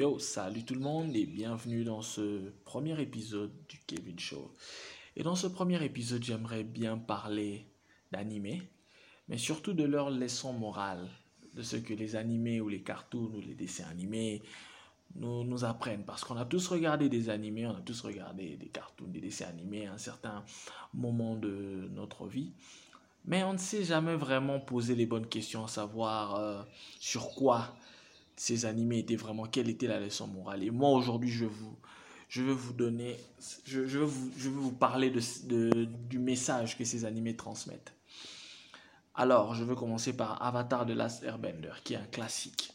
Yo, salut tout le monde et bienvenue dans ce premier épisode du Kevin Show. Et dans ce premier épisode, j'aimerais bien parler d'animés, mais surtout de leurs leçons morales, de ce que les animés ou les cartoons ou les dessins animés nous, apprennent. Parce qu'on a tous regardé des animés, on a tous regardé des cartoons, des dessins animés à un certain moment de notre vie. Mais on ne sait jamais vraiment poser les bonnes questions, à savoir euh, sur quoi ces animés étaient vraiment, quelle était la leçon morale. Et moi aujourd'hui, je vous, je veux vous donner, je, je, veux, vous, je veux vous parler de, de, du message que ces animés transmettent. Alors, je veux commencer par Avatar de Last Airbender, qui est un classique.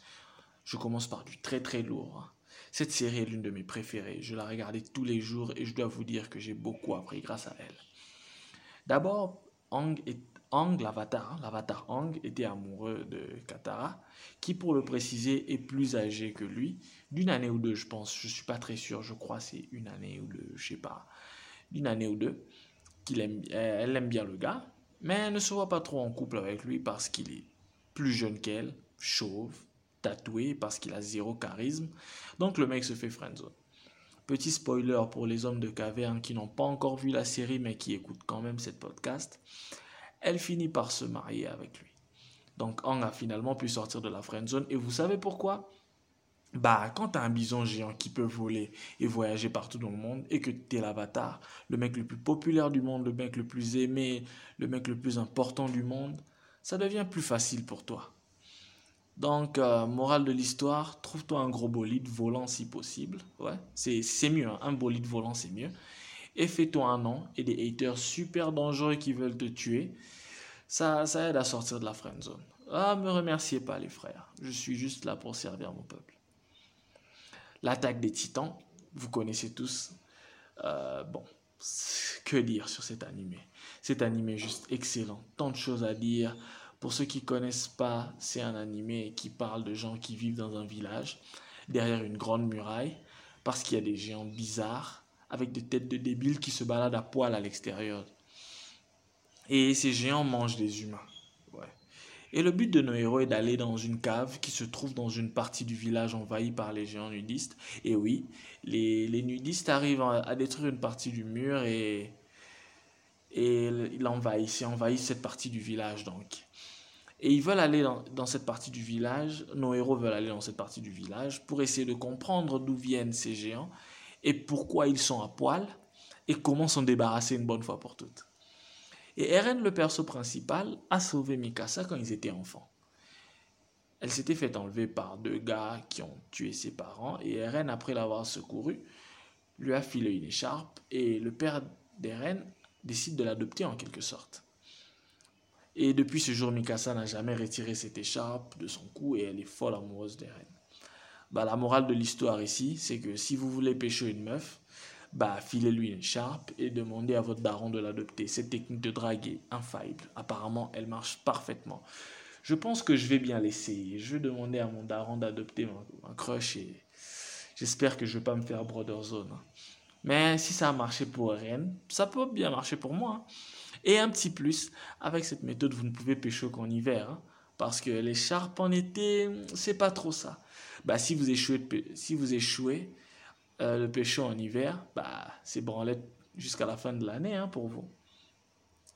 Je commence par du très très lourd. Cette série est l'une de mes préférées. Je la regardais tous les jours et je dois vous dire que j'ai beaucoup appris grâce à elle. D'abord, Ang est Ang, l'avatar, hein, l'avatar Ang, était amoureux de Katara, qui, pour le préciser, est plus âgé que lui, d'une année ou deux, je pense. Je suis pas très sûr, je crois c'est une année ou deux, je sais pas, d'une année ou deux. Qu'il aime, elle aime bien le gars, mais elle ne se voit pas trop en couple avec lui parce qu'il est plus jeune qu'elle, chauve, tatoué, parce qu'il a zéro charisme. Donc le mec se fait friendzone. Petit spoiler pour les hommes de caverne qui n'ont pas encore vu la série mais qui écoutent quand même cette podcast elle finit par se marier avec lui. Donc Ang a finalement pu sortir de la friendzone. Et vous savez pourquoi? Bah, quand t'as un bison géant qui peut voler et voyager partout dans le monde et que t'es l'avatar, le mec le plus populaire du monde, le mec le plus aimé, le mec le plus important du monde, ça devient plus facile pour toi. Donc, euh, morale de l'histoire, trouve-toi un gros bolide volant si possible. Ouais, c'est mieux, hein. un bolide volant c'est mieux et fais-toi un nom et des haters super dangereux qui veulent te tuer. Ça, ça aide à sortir de la friend zone. Ah, me remerciez pas les frères. Je suis juste là pour servir mon peuple. L'attaque des titans, vous connaissez tous. Euh, bon, que dire sur cet animé? Cet animé est juste excellent. Tant de choses à dire. Pour ceux qui connaissent pas, c'est un animé qui parle de gens qui vivent dans un village, derrière une grande muraille, parce qu'il y a des géants bizarres avec des têtes de débiles qui se baladent à poil à l'extérieur. Et ces géants mangent des humains. Et le but de nos héros est d'aller dans une cave qui se trouve dans une partie du village envahie par les géants nudistes. Et oui, les, les nudistes arrivent à, détruire une partie du mur et, et ils envahissent, ils envahissent cette partie du village donc. Et ils veulent aller dans, cette partie du village, nos héros veulent aller dans cette partie du village pour essayer de comprendre d'où viennent ces géants et pourquoi ils sont à poil et comment s'en débarrasser une bonne fois pour toutes. Et Eren, le perso principal, a sauvé Mikasa quand ils étaient enfants. Elle s'était fait enlever par deux gars qui ont tué ses parents et Eren, après l'avoir secouru, lui a filé une écharpe et le père d'Eren décide de l'adopter en quelque sorte. Et depuis ce jour, Mikasa n'a jamais retiré cette écharpe de son cou et elle est folle amoureuse d'Eren bah, la morale de l'histoire ici, c'est que si vous voulez pêcher une meuf, bah, filez-lui une écharpe et demandez à votre daron de l'adopter. Cette technique de drague est infaillible. Apparemment, elle marche parfaitement. Je pense que je vais bien l'essayer. Je vais demander à mon daron d'adopter un crush et j'espère que je ne vais pas me faire brother zone. Hein. Mais si ça a marché pour Ren, ça peut bien marcher pour moi. Hein. Et un petit plus, avec cette méthode, vous ne pouvez pêcher qu'en hiver. Parce que l'écharpe en été, c'est pas trop ça bah, si vous échouez, si vous échouez euh, le péché en hiver, bah, c'est branlette jusqu'à la fin de l'année hein, pour vous.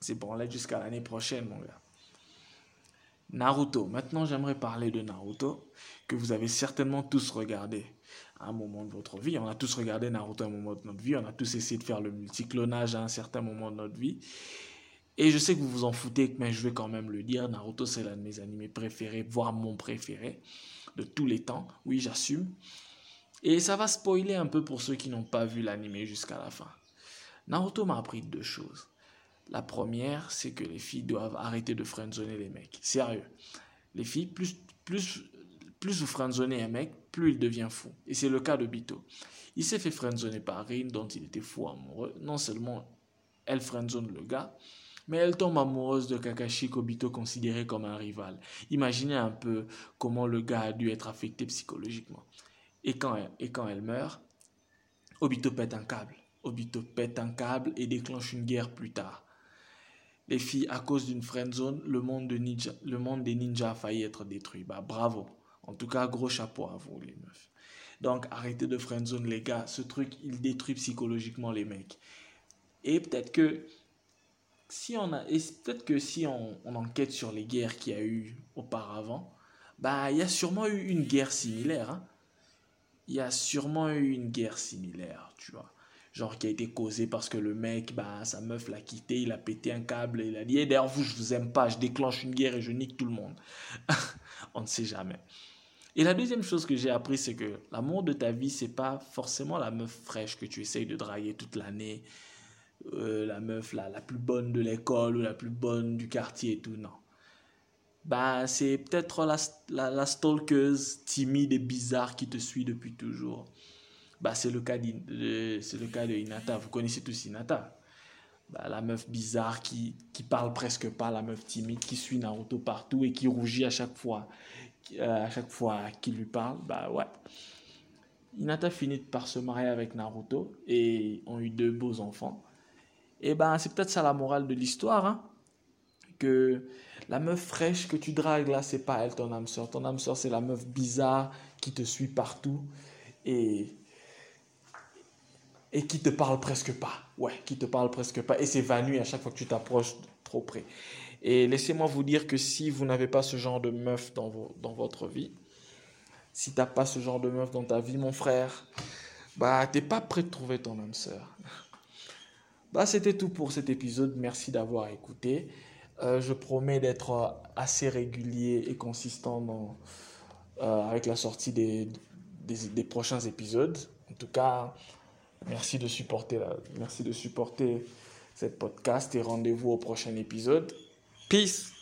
C'est branlette jusqu'à l'année prochaine, mon gars. Naruto. Maintenant, j'aimerais parler de Naruto, que vous avez certainement tous regardé à un moment de votre vie. On a tous regardé Naruto à un moment de notre vie. On a tous essayé de faire le multiclonage à un certain moment de notre vie. Et je sais que vous vous en foutez, mais je vais quand même le dire. Naruto, c'est l'un de mes animés préférés, voire mon préféré de tous les temps. Oui, j'assume. Et ça va spoiler un peu pour ceux qui n'ont pas vu l'anime jusqu'à la fin. Naruto m'a appris deux choses. La première, c'est que les filles doivent arrêter de friendzoner les mecs. Sérieux. Les filles, plus vous friendzonez un mec, plus il devient fou. Et c'est le cas de Bito. Il s'est fait friendzoner par Rin, dont il était fou amoureux. Non seulement elle friendzone le gars, mais elle tombe amoureuse de Kakashi qu'Obito considérait comme un rival. Imaginez un peu comment le gars a dû être affecté psychologiquement. Et quand elle, et quand elle meurt, Obito pète un câble. Obito pète un câble et déclenche une guerre plus tard. Les filles, à cause d'une friendzone, le monde, de ninja, le monde des ninjas a failli être détruit. Bah bravo. En tout cas, gros chapeau à vous les meufs. Donc arrêtez de friendzone les gars. Ce truc, il détruit psychologiquement les mecs. Et peut-être que si on a, peut-être que si on, on, enquête sur les guerres qu'il y a eu auparavant, bah il y a sûrement eu une guerre similaire. Hein. Il y a sûrement eu une guerre similaire, tu vois genre qui a été causé parce que le mec, bah, sa meuf l'a quitté, il a pété un câble, il a dit, eh, d'ailleurs, vous, je vous aime pas, je déclenche une guerre et je nique tout le monde. On ne sait jamais. Et la deuxième chose que j'ai appris, c'est que l'amour de ta vie, c'est pas forcément la meuf fraîche que tu essayes de draguer toute l'année, euh, la meuf la, plus bonne de l'école ou la plus bonne du quartier et tout, non. Bah, c'est peut-être la, la, la stalkeuse timide et bizarre qui te suit depuis toujours bah, c'est le cas de, le cas de Hinata. Vous connaissez tous Hinata. Bah, la meuf bizarre qui, qui parle presque pas, la meuf timide qui suit Naruto partout et qui rougit à chaque fois, euh, à chaque fois qu'il lui parle. Bah ouais. Hinata finit par se marier avec Naruto et ont eu deux beaux enfants. Et ben c'est peut-être ça la morale de l'histoire, hein, que la meuf fraîche que tu dragues là, c'est pas elle ton âme sœur. Ton âme sœur c'est la meuf bizarre qui te suit partout et et qui te parle presque pas. Ouais, qui te parle presque pas et s'évanouit à chaque fois que tu t'approches trop près. Et laissez-moi vous dire que si vous n'avez pas ce genre de meuf dans, dans votre vie, si tu n'as pas ce genre de meuf dans ta vie, mon frère, bah, t'es pas prêt de trouver ton âme sœur. Bah, c'était tout pour cet épisode. Merci d'avoir écouté. Euh, je promets d'être assez régulier et consistant euh, avec la sortie des, prochains épisodes. En tout cas, Merci de supporter, merci de supporter cette podcast et rendez-vous au prochain épisode. Peace